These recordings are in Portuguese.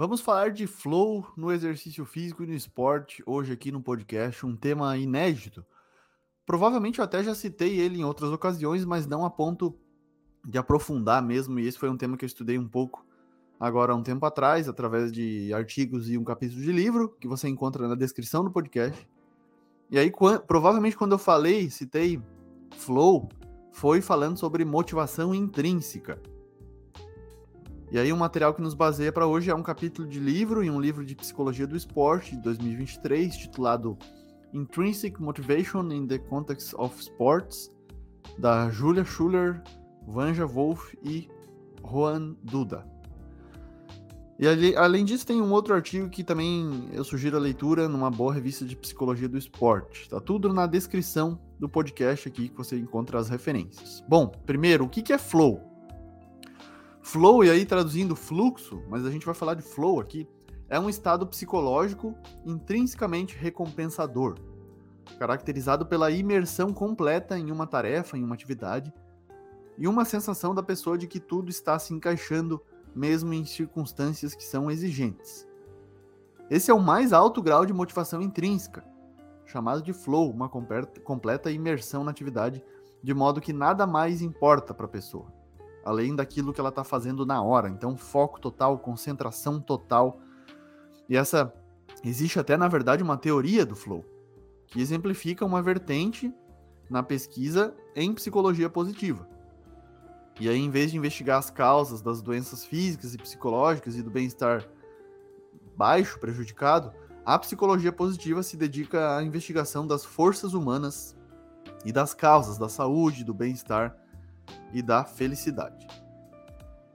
Vamos falar de flow no exercício físico e no esporte hoje aqui no podcast, um tema inédito. Provavelmente eu até já citei ele em outras ocasiões, mas não a ponto de aprofundar mesmo, e esse foi um tema que eu estudei um pouco agora há um tempo atrás, através de artigos e um capítulo de livro que você encontra na descrição do podcast. E aí, provavelmente quando eu falei, citei flow, foi falando sobre motivação intrínseca. E aí, o material que nos baseia para hoje é um capítulo de livro e um livro de psicologia do esporte de 2023, titulado Intrinsic Motivation in the Context of Sports, da Julia Schuller, Vanja Wolf e Juan Duda. E ali, além disso, tem um outro artigo que também eu sugiro a leitura numa boa revista de psicologia do esporte. Tá tudo na descrição do podcast aqui que você encontra as referências. Bom, primeiro, o que é flow? Flow, e aí traduzindo fluxo, mas a gente vai falar de flow aqui, é um estado psicológico intrinsecamente recompensador, caracterizado pela imersão completa em uma tarefa, em uma atividade, e uma sensação da pessoa de que tudo está se encaixando mesmo em circunstâncias que são exigentes. Esse é o mais alto grau de motivação intrínseca, chamado de flow, uma completa imersão na atividade, de modo que nada mais importa para a pessoa, além daquilo que ela está fazendo na hora. Então, foco total, concentração total. E essa existe até na verdade uma teoria do flow, que exemplifica uma vertente na pesquisa em psicologia positiva e aí, em vez de investigar as causas das doenças físicas e psicológicas e do bem-estar baixo, prejudicado, a psicologia positiva se dedica à investigação das forças humanas e das causas da saúde, do bem-estar e da felicidade.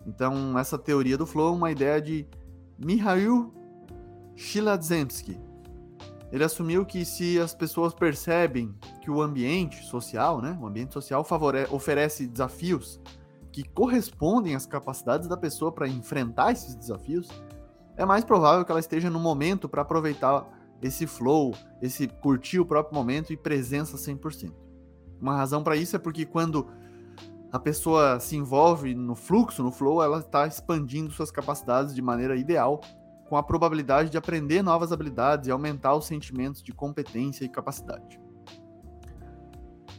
Então, essa teoria do flow é uma ideia de Mihail Shiladzemski. Ele assumiu que se as pessoas percebem que o ambiente social, né, o ambiente social oferece desafios que correspondem às capacidades da pessoa para enfrentar esses desafios, é mais provável que ela esteja no momento para aproveitar esse flow, esse curtir o próprio momento e presença 100%. Uma razão para isso é porque quando a pessoa se envolve no fluxo, no flow, ela está expandindo suas capacidades de maneira ideal, com a probabilidade de aprender novas habilidades e aumentar os sentimentos de competência e capacidade.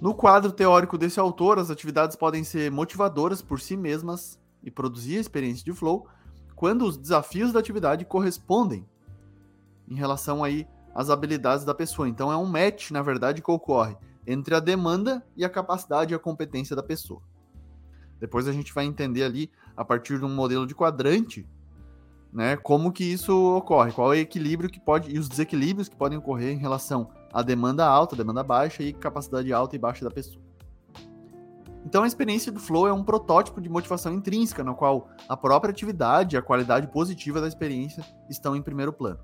No quadro teórico desse autor, as atividades podem ser motivadoras por si mesmas e produzir a experiência de flow quando os desafios da atividade correspondem em relação aí às habilidades da pessoa. Então é um match, na verdade, que ocorre entre a demanda e a capacidade e a competência da pessoa. Depois a gente vai entender ali, a partir de um modelo de quadrante, né, como que isso ocorre, qual é o equilíbrio que pode e os desequilíbrios que podem ocorrer em relação a demanda alta, demanda baixa e capacidade alta e baixa da pessoa. Então a experiência do flow é um protótipo de motivação intrínseca, no qual a própria atividade e a qualidade positiva da experiência estão em primeiro plano.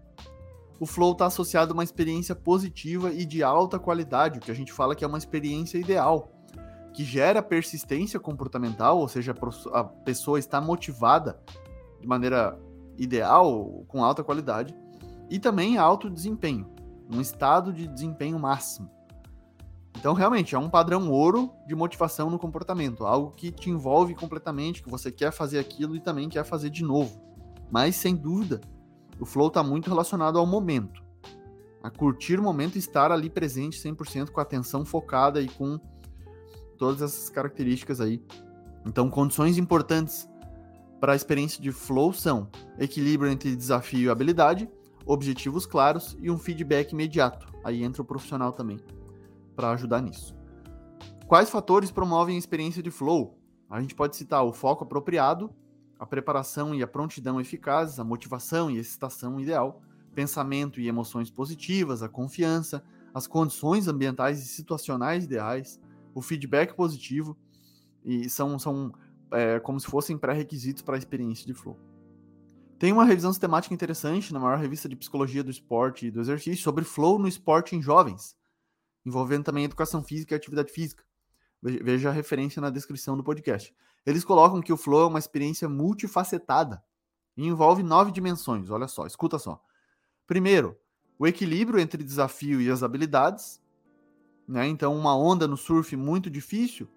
O flow está associado a uma experiência positiva e de alta qualidade, o que a gente fala que é uma experiência ideal, que gera persistência comportamental, ou seja, a pessoa está motivada de maneira ideal, com alta qualidade, e também alto desempenho um estado de desempenho máximo. Então, realmente, é um padrão ouro de motivação no comportamento, algo que te envolve completamente, que você quer fazer aquilo e também quer fazer de novo. Mas, sem dúvida, o flow está muito relacionado ao momento. A curtir o momento e estar ali presente 100% com a atenção focada e com todas essas características aí. Então, condições importantes para a experiência de flow são equilíbrio entre desafio e habilidade, objetivos claros e um feedback imediato. Aí entra o profissional também para ajudar nisso. Quais fatores promovem a experiência de flow? A gente pode citar o foco apropriado, a preparação e a prontidão eficazes, a motivação e excitação ideal, pensamento e emoções positivas, a confiança, as condições ambientais e situacionais ideais, o feedback positivo, e são, são é, como se fossem pré-requisitos para a experiência de flow. Tem uma revisão sistemática interessante na maior revista de psicologia do esporte e do exercício sobre flow no esporte em jovens. envolvendo também educação física e atividade física. Veja a referência na descrição do podcast. Eles colocam que o flow é uma experiência multifacetada e envolve nove dimensões. Olha só, escuta só. Primeiro, o equilíbrio entre desafio e as habilidades. Né? Então, uma onda no surf muito difícil,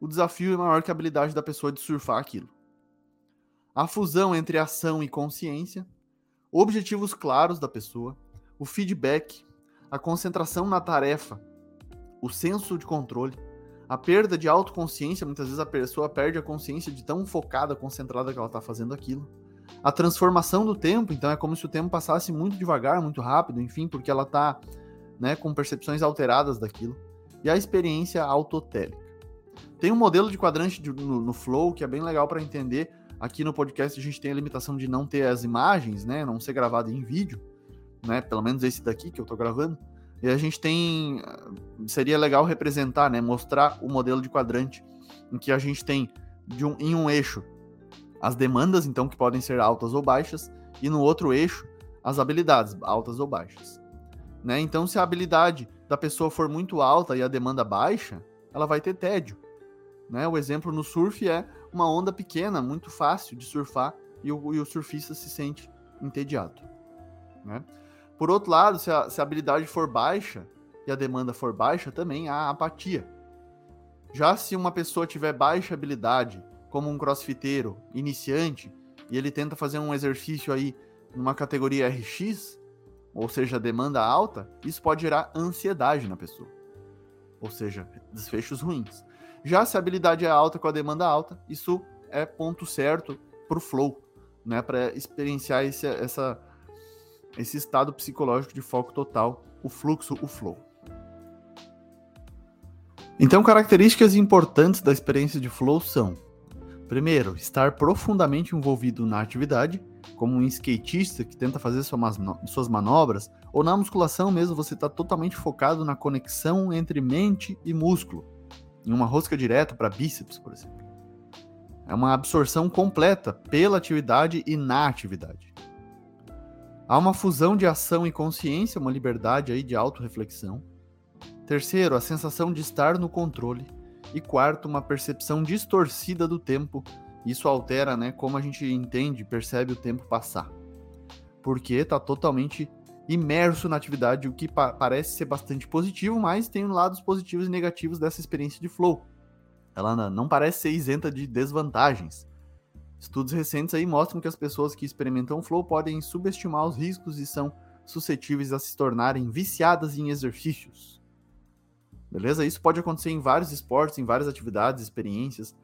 o desafio é maior que a habilidade da pessoa de surfar aquilo. A fusão entre ação e consciência, objetivos claros da pessoa, o feedback, a concentração na tarefa, o senso de controle, a perda de autoconsciência, muitas vezes a pessoa perde a consciência de tão focada, concentrada que ela está fazendo aquilo. A transformação do tempo, então é como se o tempo passasse muito devagar, muito rápido, enfim, porque ela está né, com percepções alteradas daquilo. E a experiência autotélica. Tem um modelo de quadrante de, no, no, Flow que é bem legal para entender. Aqui no podcast a gente tem a limitação de não ter as imagens, né, não ser gravado em vídeo né? Pelo menos esse daqui que eu tô gravando. E a gente tem. Seria legal representar, né? Mostrar o modelo de quadrante em que a gente tem um, em um eixo as demandas, então, que podem ser altas ou baixas, e no outro eixo as habilidades, altas ou baixas. Né? Então, se a habilidade da pessoa for muito alta e a demanda baixa, ela vai ter tédio. Né? O exemplo no surf é uma onda pequena, muito fácil de surfar, e o, e o surfista se sente entediado. Né? Por outro lado, se a, se a habilidade for baixa e a demanda for baixa, também há apatia. Já se uma pessoa tiver baixa habilidade, como um crossfiteiro iniciante, e ele tenta fazer um exercício aí numa categoria RX, ou seja, demanda alta, isso pode gerar ansiedade na pessoa. Ou seja, desfechos ruins. Já se a habilidade é alta com a demanda alta, isso é ponto certo para o flow, né? Para experienciar esse, essa esse estado psicológico de foco total, o fluxo, o flow. Então, características importantes da experiência de flow são: primeiro, estar profundamente envolvido na atividade, como um skatista que tenta fazer suas manobras, ou na musculação mesmo, você está totalmente focado na conexão entre mente e músculo, em uma rosca direta para bíceps, por exemplo. É uma absorção completa pela atividade e na atividade. Há uma fusão de ação e consciência, uma liberdade aí de autorreflexão. Terceiro, a sensação de estar no controle. E quarto, uma percepção distorcida do tempo. Isso altera, né, como a gente entende, percebe o tempo passar. Porque está totalmente imerso na atividade, o que pa parece ser bastante positivo, mas tem lados positivos e negativos dessa experiência de flow. Ela não parece ser isenta de desvantagens. Estudos recentes aí mostram que as pessoas que experimentam flow podem subestimar os riscos e são suscetíveis a se tornarem viciadas em exercícios. Beleza? Isso pode acontecer em vários esportes, em várias atividades, experiências,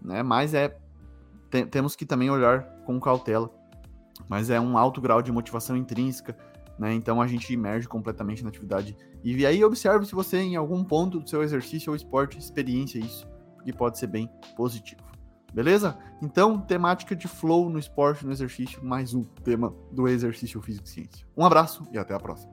né? Mas é tem, temos que também olhar com cautela. Mas é um alto grau de motivação intrínseca, né? Então a gente emerge completamente na atividade. E aí observe se você em algum ponto do seu exercício ou esporte experiência isso, porque pode ser bem positivo. Beleza? Então, temática de flow no esporte, no exercício, mais um tema do exercício físico e ciência. Um abraço e até a próxima.